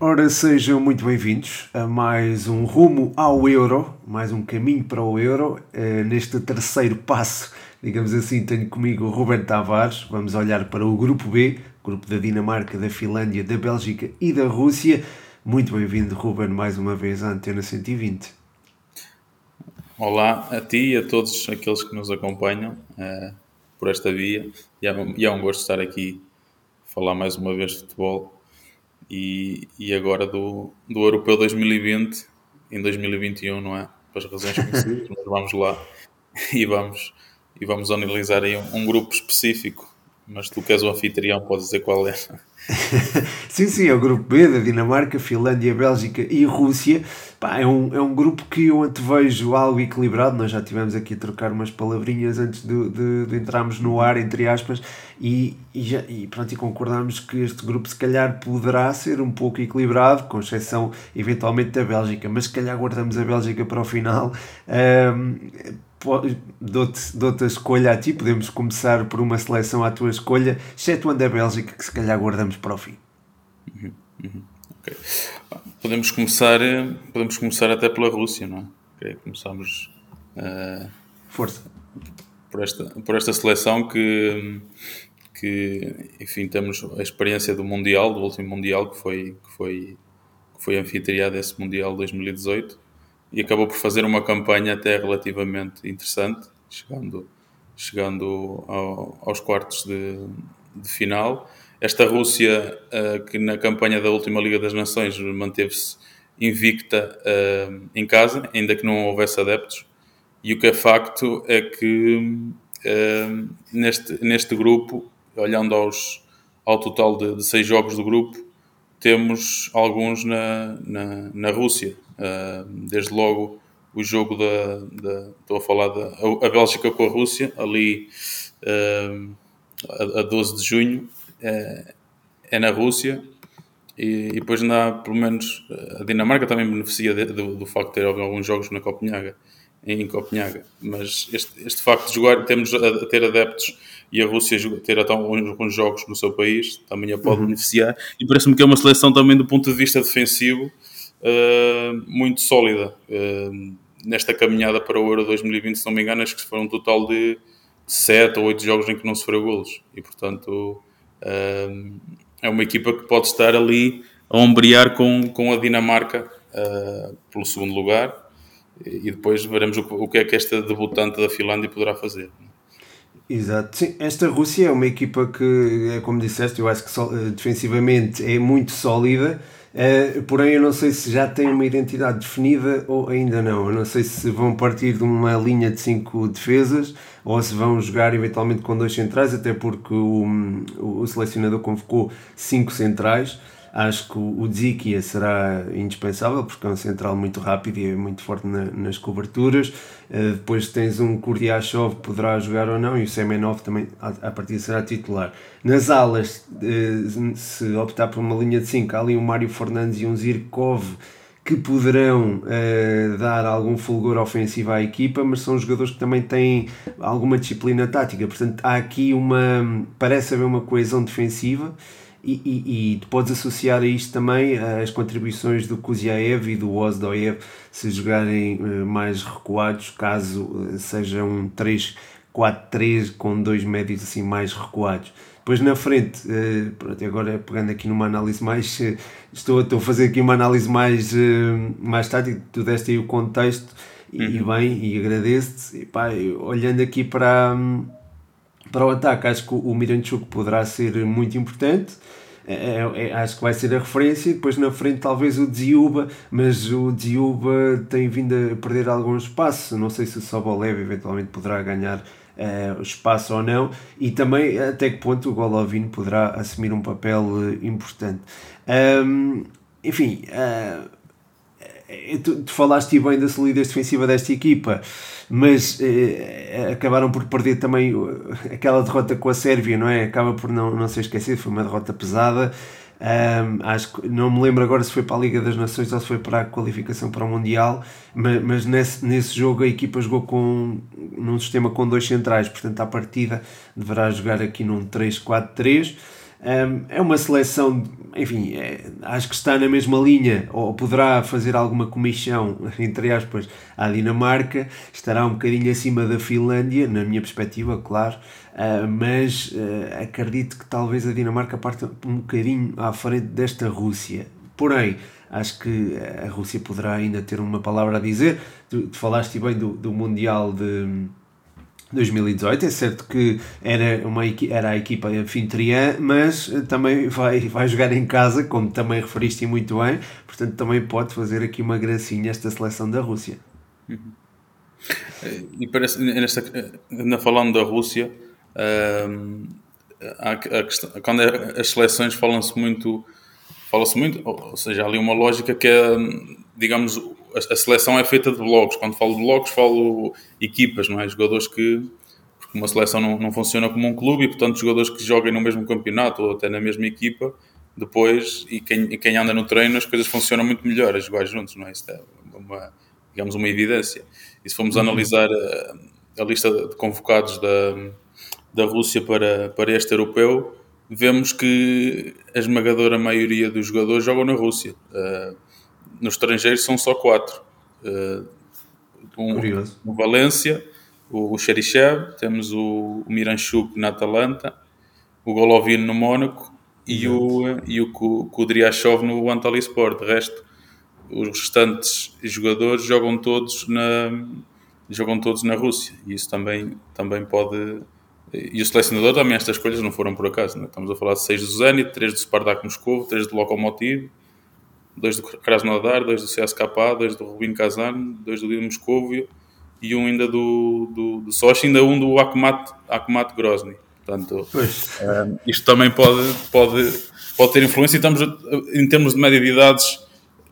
Ora, sejam muito bem-vindos a mais um rumo ao Euro, mais um caminho para o Euro. Uh, neste terceiro passo, digamos assim, tenho comigo o Ruben Tavares. Vamos olhar para o grupo B, grupo da Dinamarca, da Finlândia, da Bélgica e da Rússia. Muito bem-vindo, Ruben, mais uma vez à Antena 120. Olá a ti e a todos aqueles que nos acompanham uh, por esta via. É, e é um gosto estar aqui falar mais uma vez de futebol e, e agora do, do Europeu 2020 em 2021, não é? Por as razões conhecidas, mas vamos lá e vamos, e vamos analisar aí um, um grupo específico mas tu que és o anfitrião, podes dizer qual é. sim, sim, é o grupo B da Dinamarca, Finlândia, Bélgica e Rússia. Pá, é, um, é um grupo que eu antevejo algo equilibrado. Nós já tivemos aqui a trocar umas palavrinhas antes de, de, de entrarmos no ar, entre aspas, e, e, já, e pronto, e concordamos que este grupo se calhar poderá ser um pouco equilibrado, com exceção eventualmente da Bélgica, mas se calhar guardamos a Bélgica para o final. Um, dou-te dou a escolha a ti, podemos começar por uma seleção à tua escolha, excetuando a Bélgica, que se calhar guardamos para o fim. Uhum, uhum, okay. Podemos começar, podemos começar até pela Rússia, não é? Okay, começamos uh, Força. Por esta, por esta seleção que, que, enfim, temos a experiência do Mundial, do último Mundial, que foi, que foi, que foi anfitriado esse Mundial 2018 e acabou por fazer uma campanha até relativamente interessante, chegando, chegando ao, aos quartos de, de, final. Esta Rússia, uh, que na campanha da última Liga das Nações manteve-se invicta uh, em casa, ainda que não houvesse adeptos, e o que é facto é que uh, neste, neste grupo, olhando aos, ao total de, de seis jogos do grupo, temos alguns na, na, na Rússia. Desde logo o jogo da, da, estou a falar da a Bélgica com a Rússia, ali a, a 12 de junho, é, é na Rússia. E, e, depois na, pelo menos a Dinamarca também beneficia de, de, do facto de ter alguns jogos na Copenhaga, em Copenhaga. Mas este, este facto de jogar, temos a, ter adeptos e a Rússia ter até alguns jogos no seu país também a pode uhum. beneficiar. E parece-me que é uma seleção também do ponto de vista defensivo muito sólida. Uh, nesta caminhada para o Euro 2020, se não me engano, acho que foram um total de 7 ou 8 jogos em que não sofreu golos. E portanto uh, é uma equipa que pode estar ali a ombrear com, com a Dinamarca pelo segundo lugar. E depois veremos o, o que é que esta debutante da Finlândia poderá fazer. Exato, sim, esta Rússia é uma equipa que, é como disseste, eu acho que eh, defensivamente é muito sólida, uh, porém eu não sei se já tem uma identidade definida ou ainda não. Eu não sei se vão partir de uma linha de cinco defesas ou se vão jogar eventualmente com dois centrais, até porque o, o selecionador convocou cinco centrais. Acho que o Dzikia será indispensável porque é um central muito rápido e é muito forte na, nas coberturas. Uh, depois tens um Kurdiashov que poderá jogar ou não e o Semenov também a, partir será titular. Nas alas, uh, se optar por uma linha de 5, há ali um Mário Fernandes e um Zirkov que poderão uh, dar algum fulgor ofensivo à equipa, mas são jogadores que também têm alguma disciplina tática. Portanto, há aqui uma. parece haver uma coesão defensiva e, e, e, podes associar a isto também as contribuições do Kuziaev e do Ozdoev se jogarem uh, mais recuados, caso uh, seja um 3-4-3 com dois médios assim mais recuados. Depois na frente, pronto, agora pegando aqui numa análise mais, estou, estou a fazer aqui uma análise mais, mais tática, tu deste aí o contexto uhum. e, bem, e agradeço-te, olhando aqui para... Para o ataque, acho que o Miranchuk poderá ser muito importante. É, é, é, acho que vai ser a referência. Depois na frente, talvez o Dziuba, mas o Dziuba tem vindo a perder algum espaço. Não sei se o Sobolev eventualmente poderá ganhar uh, espaço ou não. E também até que ponto o Golovin poderá assumir um papel uh, importante. Um, enfim, uh, tu, tu falaste bem da solidez defensiva desta equipa mas eh, acabaram por perder também aquela derrota com a Sérvia, não é? Acaba por não, não ser esquecido, foi uma derrota pesada. Um, acho que não me lembro agora se foi para a Liga das Nações ou se foi para a qualificação para o Mundial, mas, mas nesse, nesse jogo a equipa jogou com, num sistema com dois centrais, portanto, à partida deverá jogar aqui num 3-4-3. É uma seleção, enfim, é, acho que está na mesma linha, ou poderá fazer alguma comissão, entre aspas, à Dinamarca, estará um bocadinho acima da Finlândia, na minha perspectiva, claro, uh, mas uh, acredito que talvez a Dinamarca parta um bocadinho à frente desta Rússia. Porém, acho que a Rússia poderá ainda ter uma palavra a dizer. Tu, tu falaste bem do, do Mundial de 2018. É certo que era, uma, era a equipa anfitriã, mas eh, também vai, vai jogar em casa, como também referiste muito bem, portanto também pode fazer aqui uma gracinha esta seleção da Rússia. Uhum. E parece, nesta, ainda falando da Rússia, a, a questão, quando é, as seleções falam-se muito, fala-se muito, ou seja, há ali uma lógica que é, digamos, a, seleção é feita de blocos. Quando falo de blocos, falo equipas, não é? Jogadores que. Porque uma seleção não, não funciona como um clube e, portanto, jogadores que joguem no mesmo campeonato ou até na mesma equipa, depois, e quem, e quem anda no treino, as coisas funcionam muito melhor a jogar juntos, não é? Isso é uma, digamos, uma evidência. E se formos uhum. analisar a, a, lista de convocados da, da Rússia para, para este europeu, vemos que a esmagadora maioria dos jogadores jogam na Rússia. Uh, no estrangeiro são só quatro. Uh, um, Curioso. o Valência, o, o Xerichev, temos o, o Miranchuk na Atalanta, o Golovin no Mónaco e o, e o Kudryashov no Antalya Sport. De resto, os restantes jogadores jogam todos na, jogam todos na Rússia e isso também, também pode... E o selecionador também, estas escolhas não foram por acaso. Né? Estamos a falar de seis do Zenit, três do Spartak Moscou, três do Lokomotiv, dois do Krasnodar, dois do CSKA, dois do Rubin Kazan, dois do Dinamo Moscóvio e um ainda do, do, do Sochi, ainda um do Akhmat, Akhmat Grozny. Portanto, um, isto também pode, pode, pode ter influência. E estamos, em termos de média de idades,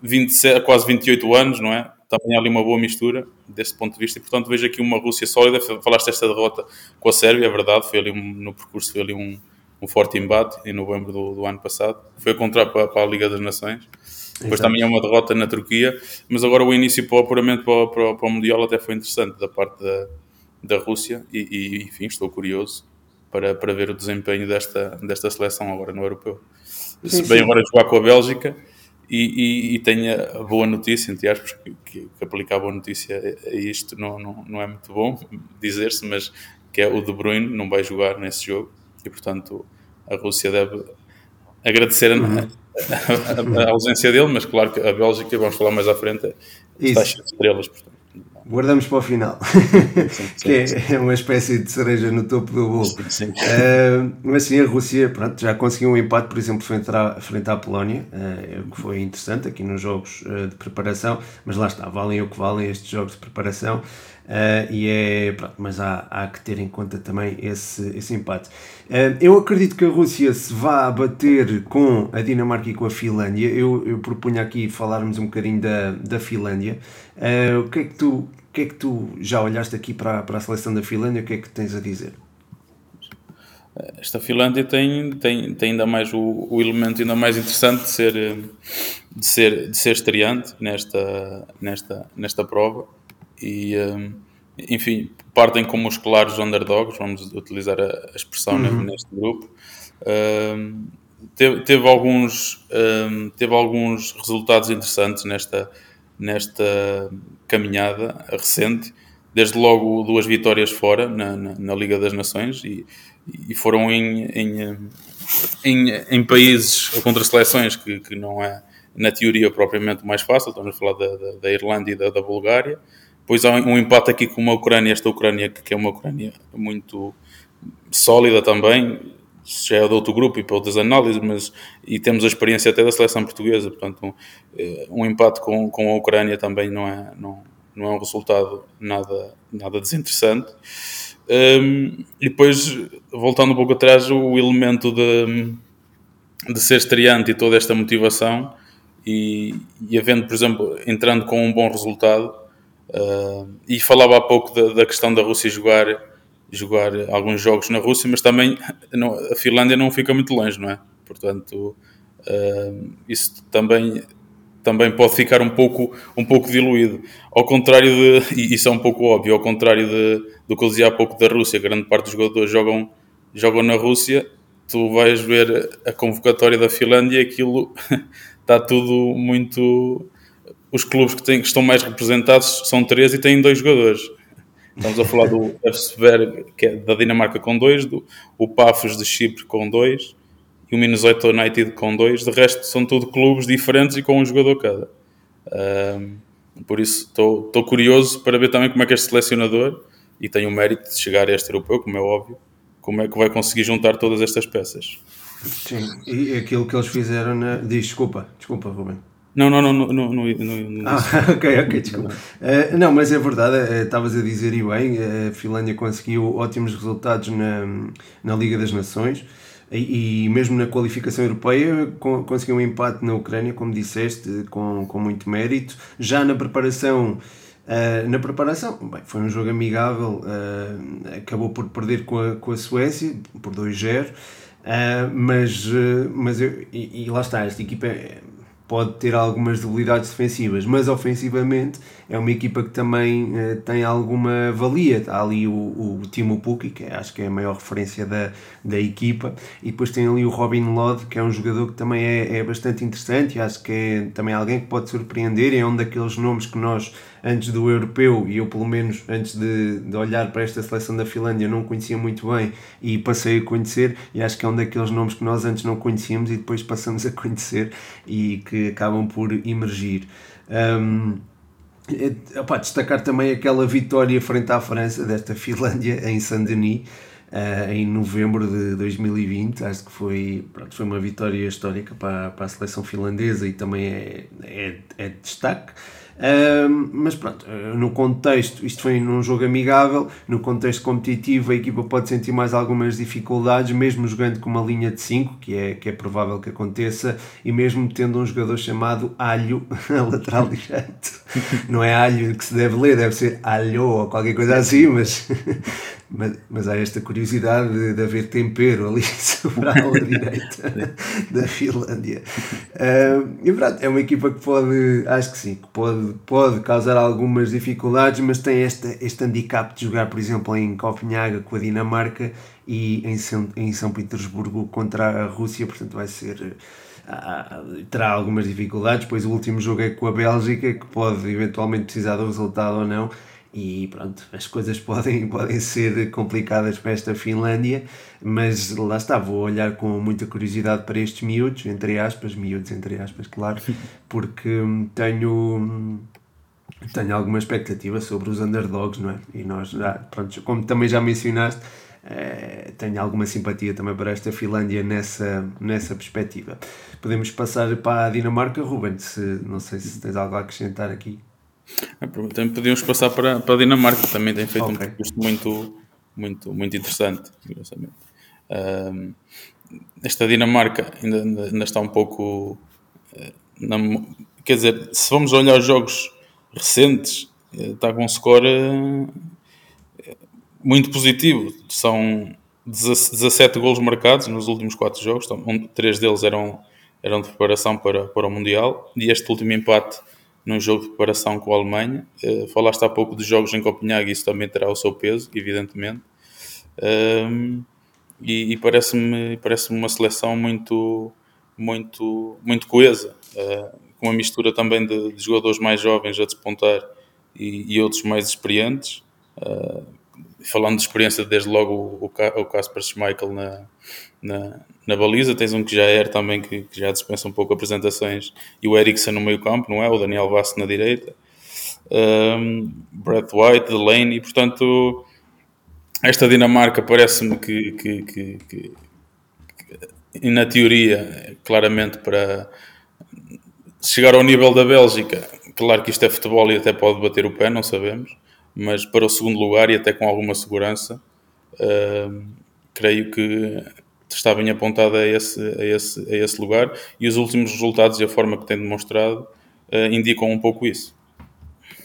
27, quase 28 anos, não é? Também há ali uma boa mistura desse ponto de vista. E, portanto, vejo aqui uma Rússia sólida. Falaste desta derrota com a Sérvia, é verdade. Foi ali um, no percurso, foi ali um, um forte embate em novembro do, do ano passado. Foi a contrário para, para a Liga das Nações. Depois também é uma derrota na Turquia, mas agora o início para o apuramento para, para, para o Mundial até foi interessante da parte da, da Rússia e, e, enfim, estou curioso para, para ver o desempenho desta, desta seleção agora no Europeu. Se bem agora jogar com a Bélgica e, e, e tenha a boa notícia, entre aspas, que, que, aplicar a boa notícia a isto não, não, não é muito bom dizer-se, mas que é o De Bruyne não vai jogar nesse jogo e portanto a Rússia deve agradecer uhum a, ausência dele, mas claro que a Bélgica, vamos falar mais à frente, está cheia de estrelas. Portanto. Guardamos para o final, sim, sim, que é uma espécie de cereja no topo do bolo. Sim, uh, mas sim, a Rússia pronto, já conseguiu um empate, por exemplo, frente à, frente à Polónia, uh, que foi interessante aqui nos jogos uh, de preparação, mas lá está, valem o que valem estes jogos de preparação. Uh, e é, pronto, mas há, há que ter em conta também esse, esse empate. Uh, eu acredito que a Rússia se vá bater com a Dinamarca e com a Finlândia. Eu, eu propunha aqui falarmos um bocadinho da, da Finlândia. Uh, o, que é que tu, que é que tu já olhaste aqui para, para a seleção da Finlândia? O que é que tens a dizer? Esta Finlândia tem, tem, tem ainda mais o, o elemento ainda mais interessante de ser, de ser, de ser estreante nesta, nesta, nesta prova e um, enfim, partem como os claros underdogs, vamos utilizar a, a expressão uhum. neste grupo. Um, teve, teve, alguns, um, teve alguns resultados interessantes nesta, nesta caminhada recente, desde logo duas vitórias fora na, na, na Liga das Nações e, e foram em, em, em, em, países contra seleções que, que não é na teoria propriamente mais fácil, estamos a falar da, da, da Irlanda e da, da Bulgária, depois há um empate aqui com uma Ucrânia, esta Ucrânia que é uma Ucrânia muito sólida também, já é de outro grupo e para outras análises, mas e temos a experiência até da seleção portuguesa, portanto um, eh, um empate com, com a Ucrânia também não é, não, não é um resultado nada, nada desinteressante. Um, e depois, voltando um pouco atrás, o elemento de, de ser estreante e toda esta motivação e, e havendo, por exemplo, entrando com um bom resultado, Uh, e falava há pouco da, da, questão da Rússia jogar, jogar alguns jogos na Rússia, mas também não, a Finlândia não fica muito longe, não é? Portanto, uh, isso também, também pode ficar um pouco, um pouco diluído. Ao contrário de, e isso é um pouco óbvio, ao contrário de, do que eu dizia há pouco da Rússia, grande parte dos jogadores jogam, jogam na Rússia, tu vais ver a convocatória da Finlândia, aquilo está tudo muito. Os clubes que, têm, que estão mais representados são três e têm dois jogadores. Estamos a falar do Efsberg, que é da Dinamarca, com dois, do, o Pafos de Chipre, com dois, e o Minnesota United, com dois. De resto, são tudo clubes diferentes e com um jogador cada. Um, por isso, estou curioso para ver também como é que este selecionador, e tem o mérito de chegar a este europeu, como é óbvio, como é que vai conseguir juntar todas estas peças. Sim, e aquilo que eles fizeram na. Diz, desculpa, desculpa, Ruben. Não, não, não, não, não, não, não Ah, ok, ok, desculpa. Uh, não, mas é verdade, uh, estavas a dizer e bem, a Finlândia conseguiu ótimos resultados na, na Liga das Nações e, e mesmo na qualificação europeia conseguiu um empate na Ucrânia, como disseste, com, com muito mérito. Já na preparação. Uh, na preparação, bem, foi um jogo amigável, uh, acabou por perder com a, com a Suécia por 2-0, uh, mas, mas eu, e, e, lá está, esta equipa é, pode ter algumas debilidades defensivas, mas ofensivamente é uma equipa que também uh, tem alguma valia. Há ali o, o Timo Pukki, que é, acho que é a maior referência da, da equipa, e depois tem ali o Robin Lod, que é um jogador que também é, é bastante interessante e acho que é também alguém que pode surpreender. É um daqueles nomes que nós, antes do europeu, e eu pelo menos antes de, de olhar para esta seleção da Finlândia, não conhecia muito bem e passei a conhecer. E acho que é um daqueles nomes que nós antes não conhecíamos e depois passamos a conhecer e que acabam por emergir. Um, é, destacar também aquela vitória frente à França desta Finlândia em Saint-Denis uh, em novembro de 2020. Acho que foi, pronto, foi uma vitória histórica para, para a seleção finlandesa e também é, é, é destaque mas pronto, no contexto, isto foi num jogo amigável, no contexto competitivo a equipa pode sentir mais algumas dificuldades, mesmo jogando com uma linha de 5, que é, que é provável que aconteça, e mesmo tendo um jogador chamado Alho, lateral direito. Não é Alho que se deve ler, deve ser Alho ou qualquer coisa assim, mas mas, mas há esta curiosidade de, de haver tempero ali sobre a ala direita da Finlândia. Uh, e pronto, é uma equipa que pode, acho que sim, que pode, pode causar algumas dificuldades, mas tem este, este handicap de jogar, por exemplo, em Copenhaga com a Dinamarca e em São, em São Petersburgo contra a Rússia, portanto vai ser. Uh, terá algumas dificuldades, pois o último jogo é com a Bélgica, que pode eventualmente precisar do resultado ou não, e pronto, as coisas podem, podem ser complicadas para esta Finlândia, mas lá está, vou olhar com muita curiosidade para estes miúdos, entre aspas, miúdos entre aspas, claro, porque tenho, tenho alguma expectativa sobre os underdogs, não é? E nós, já, pronto, como também já mencionaste, é, tenho alguma simpatia também para esta Finlândia nessa, nessa perspectiva. Podemos passar para a Dinamarca, Ruben, se, não sei se tens algo a acrescentar aqui. É, também podíamos passar para, para a Dinamarca, também tem feito okay. um percurso muito, muito, muito interessante, Um, esta Dinamarca ainda, ainda está um pouco. Eh, na, quer dizer, se vamos olhar os jogos recentes, eh, está com um score eh, muito positivo. São 17 golos marcados nos últimos 4 jogos, então, três deles eram, eram de preparação para, para o Mundial, e este último empate num jogo de preparação com a Alemanha. Uh, falaste há pouco de jogos em Copenhague, isso também terá o seu peso, evidentemente. Um, e, e parece-me parece uma seleção muito, muito, muito coesa, uh, com uma mistura também de, de, jogadores mais jovens a despontar e, e outros mais experientes. Uh, falando de experiência, desde logo o, o Casper Schmeichel na, na, na, baliza, tens um que já é também, que, que, já dispensa um pouco apresentações, e o Eriksen no meio campo, não é? O Daniel Vasco na direita, um, Brett White, Delaney, portanto esta Dinamarca parece-me que, que, que, que, na teoria, claramente para chegar ao nível da Bélgica, claro que isto é futebol e até pode bater o pé, não sabemos, mas para o segundo lugar e até com alguma segurança, uh, creio que está bem apontada a esse, a, esse, a esse lugar e os últimos resultados e a forma que tem demonstrado uh, indicam um pouco isso.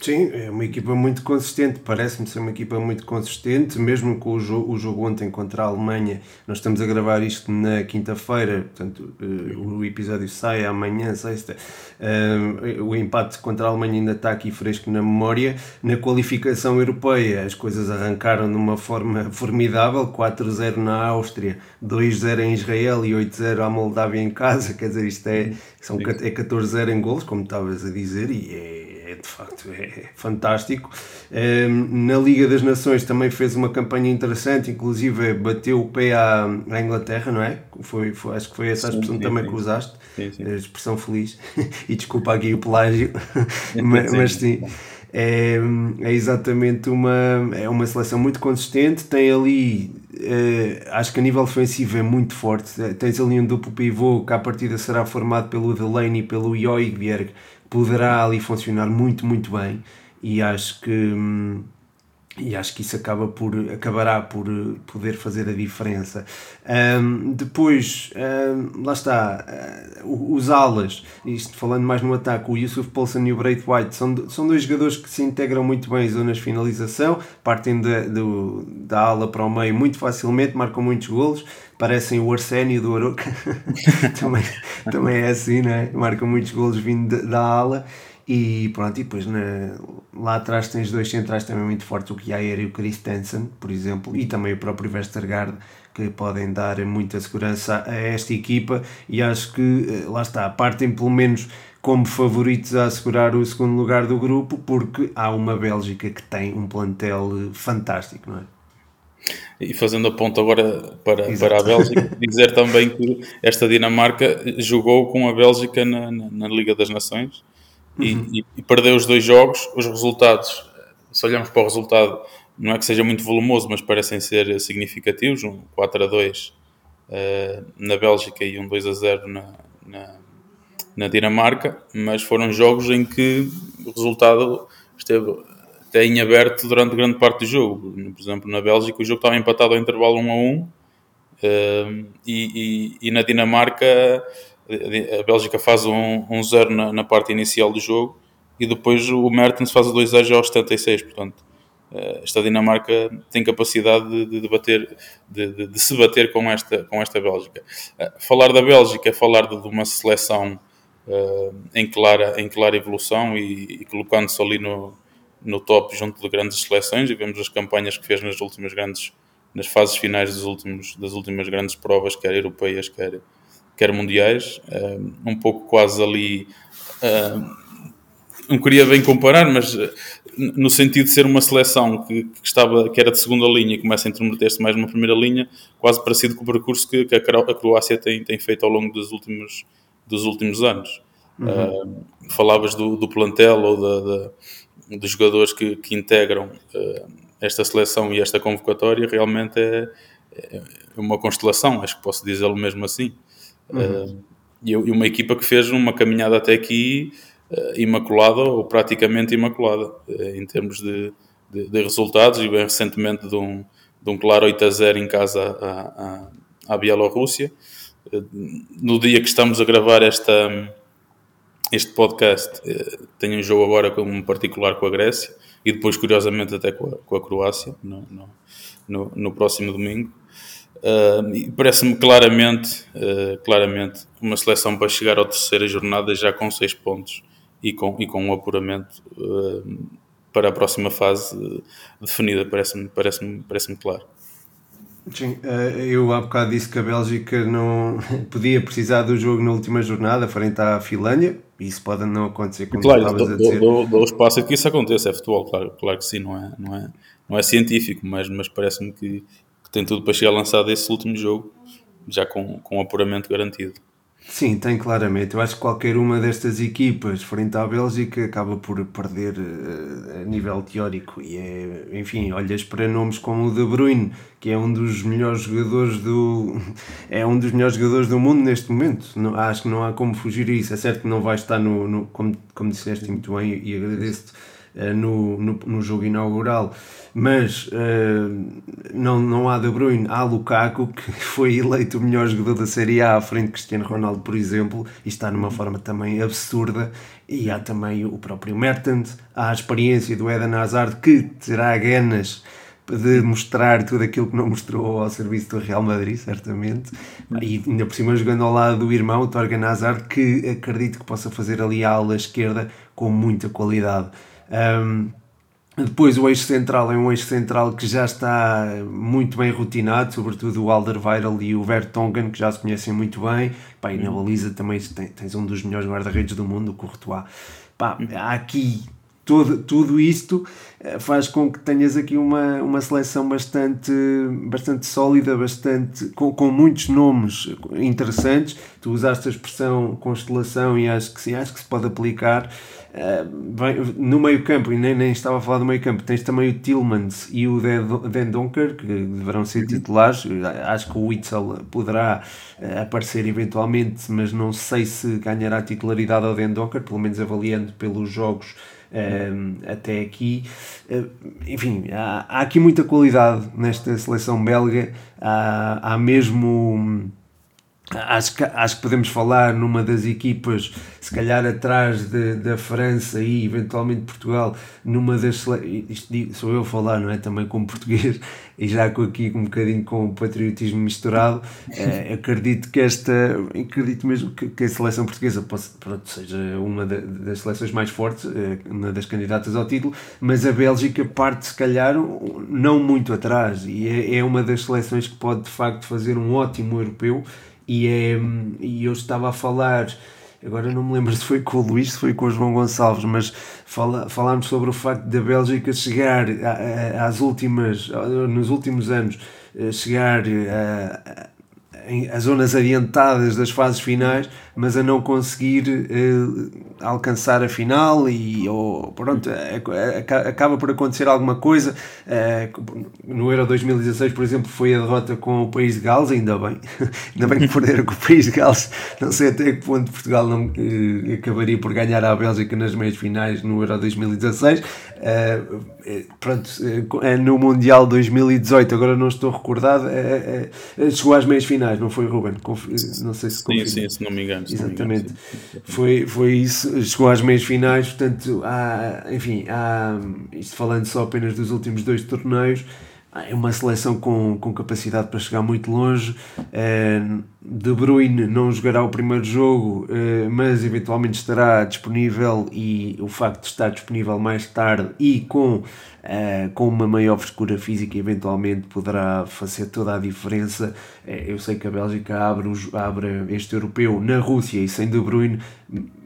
Sim, é uma equipa muito consistente, parece-me ser uma equipa muito consistente, mesmo com o jogo, o jogo ontem contra a Alemanha. Nós estamos a gravar isto na quinta-feira, portanto, uh, o episódio sai amanhã, sexta. Uh, o empate contra a Alemanha ainda está aqui fresco na memória. Na qualificação europeia, as coisas arrancaram de uma forma formidável: 4-0 na Áustria, 2-0 em Israel e 8-0 à Moldávia em casa. Quer dizer, isto é, são, é 14-0 em gols, como estavas a dizer, e é é de facto é fantástico. Ehm, na Liga das Nações também fez uma campanha interessante, inclusive bateu o pé à, à Inglaterra, não é? Foi, foi, acho que foi essa a expressão sim, também sim. que usaste, sim, sim. a expressão feliz. e desculpa aqui o pelágio, mas, mas sim. É, é, exatamente uma, é uma seleção muito consistente. Tem ali, é, acho que a nível ofensivo é muito forte. Tens ali um duplo pivô que à partida será formado pelo Delaney e pelo Joigberg, poderá ali funcionar muito, muito bem. E acho que hum, e acho que isso acaba por, acabará por poder fazer a diferença. Um, depois, um, lá está, uh, os alas, isto falando mais no ataque, o Yusuf Poulsen e o Braith White são, são dois jogadores que se integram muito bem em zonas de finalização, partem da, do, da ala para o meio muito facilmente, marcam muitos golos, parecem o Arsénio do Aroca, também, também é assim, não é? marcam muitos golos vindo da, da ala. E pronto, e depois na, lá atrás tens dois centrais também muito fortes, o Kjaer e o Christensen, por exemplo, e também o próprio Westergaard, que podem dar muita segurança a esta equipa. E acho que eh, lá está, partem pelo menos como favoritos a assegurar o segundo lugar do grupo, porque há uma Bélgica que tem um plantel fantástico, não é? E fazendo a ponto agora para, para a Bélgica, dizer também que esta Dinamarca jogou com a Bélgica na, na, na Liga das Nações uhum. e, e perdeu os dois jogos. Os resultados, se olharmos para o resultado, não é que seja muito volumoso, mas parecem ser significativos. Um 4 a 2 uh, eh, na Bélgica e um 2 a 0 na, na, na, Dinamarca, mas foram jogos em que o resultado esteve até em aberto durante grande parte do jogo. Por exemplo, na Bélgica o jogo estava empatado ao intervalo 1 a 1 uh, e, e, e na Dinamarca a Bélgica faz um, um zero na, na, parte inicial do jogo e depois o Mertens faz o 2-0 aos 76, portanto eh, esta Dinamarca tem capacidade de, de bater, de, de, de, se bater com esta, com esta Bélgica. Eh, falar da Bélgica é falar de, uma seleção uh, em, clara, em clara evolução e, e colocando-se ali no, no top junto de grandes seleções e vemos as campanhas que fez nas últimas grandes nas fases finais dos últimos, das últimas grandes provas, quer europeias, quer, quer mundiais, um pouco quase ali. não queria bem comparar, mas eh, no sentido de ser uma seleção que, que estava, que era de segunda linha e começa a intermeter-se mais numa primeira linha, quase parecido com o percurso que, que a Croácia tem, tem feito ao longo dos últimos, dos últimos anos. Uhum. Uh, falavas do, do, plantel ou da, da, dos jogadores que, que integram uh, esta seleção e esta convocatória, realmente é, é uma constelação, acho que posso dizê-lo mesmo assim. Uhum. Uh, e, uma equipa que fez uma caminhada até aqui uh, imaculada ou praticamente imaculada uh, em termos de, de, de, resultados e bem recentemente de um, de um claro 8 a 0 em casa à, à, à Bielorrússia. no dia que estamos a gravar esta, este podcast, tenho um jogo agora como particular com a Grécia e depois, curiosamente, até com a, com a Croácia no, no próximo domingo. Uh, Parece-me claramente, uh, claramente uma seleção para chegar à terceira jornada já com seis pontos e com, e com um apuramento uh, para a próxima fase definida, parece-me parece parece claro. Sim, eu há bocado disse que a Bélgica não podia precisar do jogo na última jornada frente à Finlândia, e isso pode não acontecer como claro, estavas a dizer. Dou, dou, espaço a que isso aconteça, é futebol, claro, claro que sim, não é, não é, não é científico, mas, mas parece-me que, tem tudo para chegar lançado esse último jogo, já com, com apuramento garantido. Sim, tem claramente. Eu acho que qualquer uma destas equipas frente à Bélgica acaba por perder uh, a nível teórico. E é, enfim, olhas para nomes como o De Bruyne, que é um dos melhores jogadores do é um dos melhores jogadores do mundo neste momento. Não, acho que não há como fugir a isso. É certo que não vai estar no, no como, como disseste muito bem e agradeço-te uh, no, no, no, jogo inaugural, mas uh, não, não há De Bruyne, há Lukaku, que foi eleito o melhor jogador da Série A à frente de Cristiano Ronaldo, por exemplo, e está numa forma também absurda, e há também o próprio Mertens, há a experiência do Eden Hazard, que terá ganas de mostrar tudo aquilo que não mostrou ao serviço do Real Madrid, certamente, e ainda por cima jogando ao lado do irmão, o Torgan Hazard, que acredito que possa fazer ali a ala esquerda com muita qualidade. Um, depois o eixo central é um eixo central que já está muito bem rotinado, sobretudo o Alderweireld e o Vertonghen, que já se conhecem muito bem. Pá, e na baliza também tens um dos melhores guarda-redes do mundo, o Courtois. Pá, há aqui tudo, tudo isto eh, faz com que tenhas aqui uma, uma seleção bastante, bastante sólida, bastante, com, com muitos nomes interessantes. Tu usaste a expressão constelação e acho que sim, acho que se pode aplicar. Uh, no meio campo, e nem, nem estava a falar do meio campo, tens também o Tillmans e o Den Donker, que deverão ser titulares. Acho que o Witzel poderá uh, aparecer eventualmente, mas não sei se ganhará titularidade ao Den Donker, pelo menos avaliando pelos jogos um, até aqui. Uh, enfim, há, há, aqui muita qualidade nesta seleção belga, há, há mesmo Acho que, acho que podemos falar numa das equipas, se calhar atrás de, da França e eventualmente Portugal, numa das. Isto sou eu a falar, não é? Também como português e já com aqui um bocadinho com o patriotismo misturado. É, acredito que esta. Acredito mesmo que, que a seleção portuguesa possa, pronto, seja uma da, das seleções mais fortes, é, uma das candidatas ao título, mas a Bélgica parte, se calhar, não muito atrás e é, é uma das seleções que pode de facto fazer um ótimo europeu e, é, e eu estava a falar, agora não me lembro se foi com o Luís, se foi com o João Gonçalves, mas fala, falámos sobre o facto da Bélgica chegar às últimas, nos últimos anos, chegar a, a, a zonas adiantadas das fases finais mas a não conseguir uh, alcançar a final e ou, pronto, é, é, acaba por acontecer alguma coisa. Uh, no Euro 2016, por exemplo, foi a derrota com o país de Gales, ainda bem, ainda bem que perderam com o país de Gales. Não sei até que ponto Portugal não uh, acabaria por ganhar a Bélgica nas meias finais no Euro 2016. pronto, no Mundial 2018, agora não estou recordado, chegou às meias finais, não foi Ruben? Não sei se Sim, sim, se não me engano. Exatamente. Foi, foi isso. Chegou às meias finais, portanto, há, enfim, há, isto falando só apenas dos últimos dois torneios, é uma seleção com, com capacidade para chegar muito longe. Uh, de Bruyne não jogará o primeiro jogo, uh, mas eventualmente estará disponível e o facto de estar disponível mais tarde e com, uh, com uma maior frescura física eventualmente poderá fazer toda a diferença. eu sei que a Bélgica abre, abre este europeu na Rússia e sem De Bruyne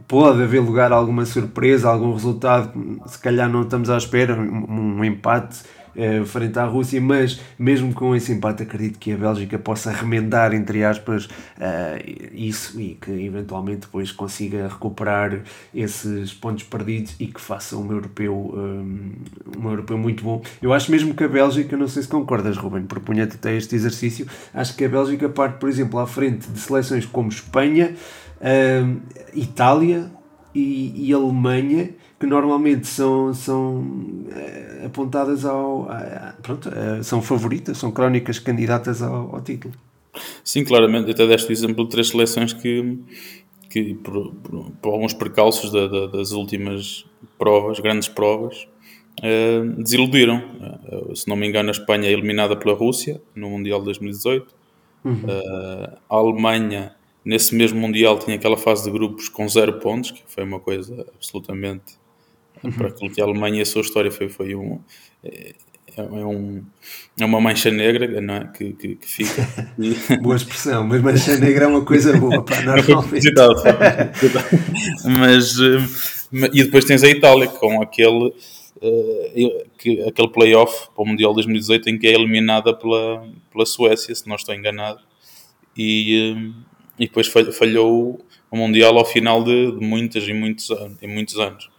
pode haver lugar a alguma surpresa, algum resultado, se calhar não estamos à espera, um, um empate uh, frente à Rússia, mas mesmo com esse empate acredito que a Bélgica possa remendar, entre aspas, uh, isso e que eventualmente depois consiga recuperar esses pontos perdidos e que faça um europeu, um, eh, um europeu muito bom. Eu acho mesmo que a Bélgica, não sei se concordas, Ruben, propunha-te até este exercício, acho que a Bélgica parte, por exemplo, à frente de seleções como Espanha, Itália e, e Alemanha que normalmente são, são uh, apontadas ao. pronto, uh, são favoritas, são crónicas candidatas ao, ao, título. Sim, claramente. Até deste exemplo de três seleções que, que por, por, por alguns percalços da, da, das últimas provas, grandes provas, uh, desiludiram. se não me engano, a Espanha é eliminada pela Rússia no Mundial de 2018. Uhum. a Alemanha nesse mesmo Mundial tinha aquela fase de grupos com zero pontos, que foi uma coisa absolutamente uhum. para aquilo que a Alemanha e a sua história foi, foi um, é, é, um, é uma mancha negra não é? que, que, que fica. boa expressão, mas mancha negra é uma coisa boa, pá, normalmente. mas, eh, e depois tens a Itália com aquele, uh, que, aquele playoff para o Mundial 2018 em que é eliminada pela, pela Suécia, se não estou enganado, e, uh, e depois falhou o Mundial ao final de, de muitas e muitos, e muitos anos.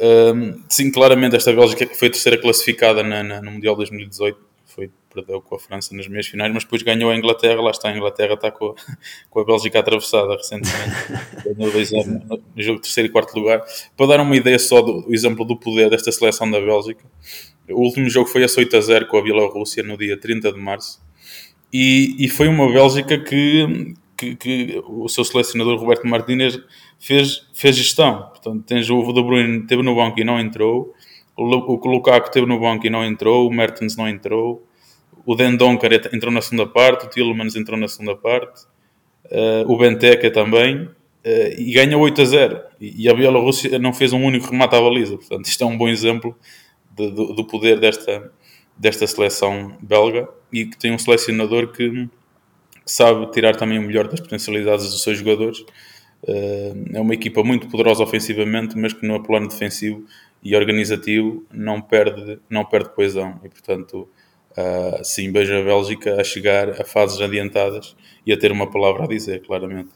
Um, sim, claramente esta Bélgica que foi a terceira classificada na, na, no Mundial 2018 foi, perdeu com a França nas meias finais, mas depois ganhou a Inglaterra, lá está a Inglaterra, está com a, com a Bélgica atravessada recentemente, ganhou 2 no, no jogo de terceiro e quarto lugar. Para dar uma ideia só do exemplo do poder desta seleção da Bélgica, o último jogo foi a 8 a 0 com a Bielorrússia no dia 30 de março, e, e foi uma Bélgica que, que, que, o seu selecionador Roberto Martínez fez, fez gestão. Portanto, tens o De Bruyne teve no banco e não entrou, o Lukaku teve no banco e não entrou, o Mertens não entrou, o Den Donker entrou na segunda parte, o Tillmans entrou na segunda parte, uh, o Benteke também, uh, e ganha 8 a 0. E, a Bielorrússia não fez um único remate à baliza. Portanto, isto é um bom exemplo de, do, do, poder desta, desta seleção belga e que tem um selecionador que sabe tirar também o melhor das potencialidades dos seus jogadores. Uh, é uma equipa muito poderosa ofensivamente, mas que no plano defensivo e organizativo não perde, não perde coesão e portanto uh, sim vejo a Bélgica a chegar a fases adiantadas e a ter uma palavra a dizer claramente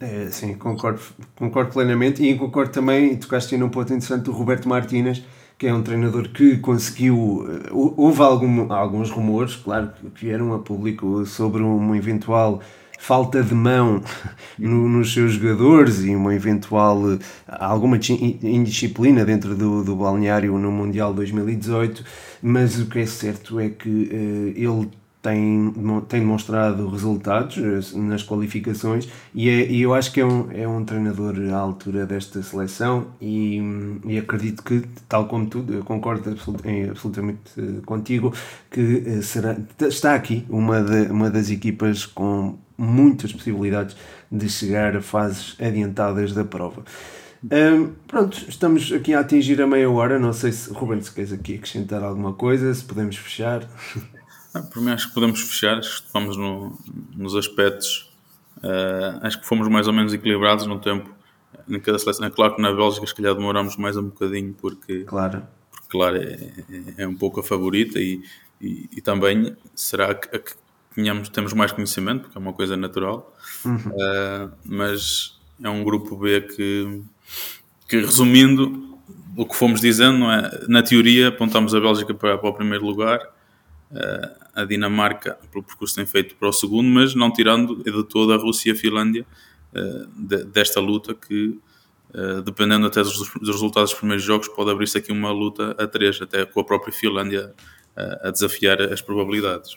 é, sim, concordo, concordo plenamente e concordo também, tocaste num ponto interessante do Roberto Martínez que é um treinador que conseguiu. Eh, houve algum, alguns rumores, claro, que vieram a público sobre uma eventual falta de mão no, nos seus jogadores e uma eventual alguma indisciplina dentro do, do balneário no Mundial 2018, mas o que é certo é que uh, ele tem, tem demonstrado resultados eh, nas qualificações e, é, e eu acho que é um, é um treinador à altura desta seleção e, e acredito que, tal como tu, eu concordo absolutamente eh, contigo, que será, está aqui uma, de, uma das equipas com muitas possibilidades de chegar a fases adiantadas da prova. Um, pronto, estamos aqui a atingir a meia hora. Não sei se, Ruben, se queres aqui acrescentar alguma coisa, se podemos fechar. Ah, por mim, acho que podemos fechar. Estamos no, nos aspectos. Uh, acho que fomos mais ou menos equilibrados no tempo. Em cada seleção. É claro que na Bélgica, se calhar, demoramos mais um bocadinho, porque, claro, porque, claro é, é, é um pouco a favorita e, e, e também será que, que tínhamos, temos mais conhecimento, porque é uma coisa natural, uhum. uh, mas é um grupo B que, que, resumindo o que fomos dizendo, não é? na teoria apontamos a Bélgica para, para o primeiro lugar, uh, a Dinamarca pelo percurso tem feito para o segundo, mas não tirando de toda a Rússia e a Finlândia uh, de, desta luta que, dependendo até dos, dos, resultados dos primeiros jogos, pode abrir-se aqui uma luta a três, até com a própria Finlândia a desafiar as probabilidades.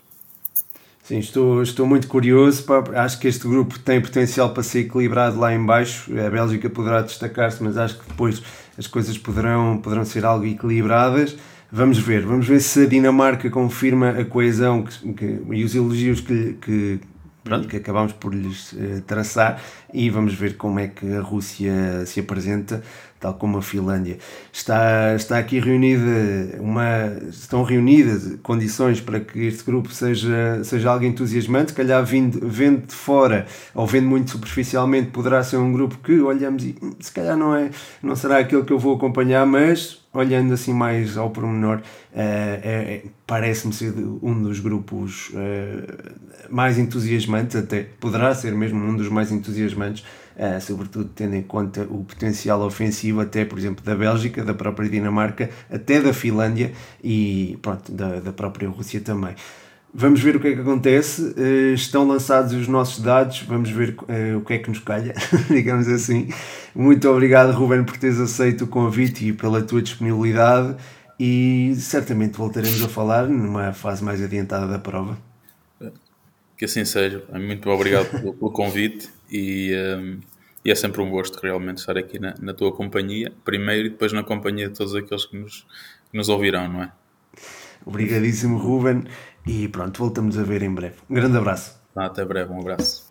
Sim, estou, estou muito curioso. Acho que este grupo tem potencial para ser equilibrado lá em baixo. A Bélgica poderá destacar-se, mas acho que depois as coisas poderão, poderão ser algo equilibradas. Vamos ver, vamos ver se a Dinamarca confirma a coesão que, que, e os elogios que, que, pronto, que acabamos por lhes uh, traçar e vamos ver como é que a Rússia se apresenta tal como a Finlândia. Está, está aqui reunida uma, estão reunidas condições para que este grupo seja, seja algo entusiasmante, calhar vindo, vendo de fora ou vendo muito superficialmente poderá ser um grupo que olhamos e hum, se calhar não, é, não será aquele que eu vou acompanhar, mas olhando assim mais ao pormenor, uh, é, parece-me ser um dos grupos uh, mais entusiasmantes, até poderá ser mesmo um dos mais entusiasmantes uh, sobretudo tendo em conta o potencial ofensivo, até por exemplo da Bélgica, da própria Dinamarca, até da Finlândia e pronto, da, da própria Rússia também. Vamos ver o que é que acontece. Uh, estão lançados os nossos dados, vamos ver uh, o que é que nos calha, digamos assim. Muito obrigado, Ruben, por teres aceito o convite e pela tua disponibilidade. E certamente voltaremos a falar numa fase mais adiantada da prova. Que assim seja. Muito obrigado pelo, pelo convite e, um, e, é sempre um gosto realmente estar aqui na, na, tua companhia, primeiro e depois na companhia de todos aqueles que nos, que nos ouvirão, não é? Obrigadíssimo, Ruben, e pronto, voltamos a ver em breve. Um grande abraço. até breve, um abraço.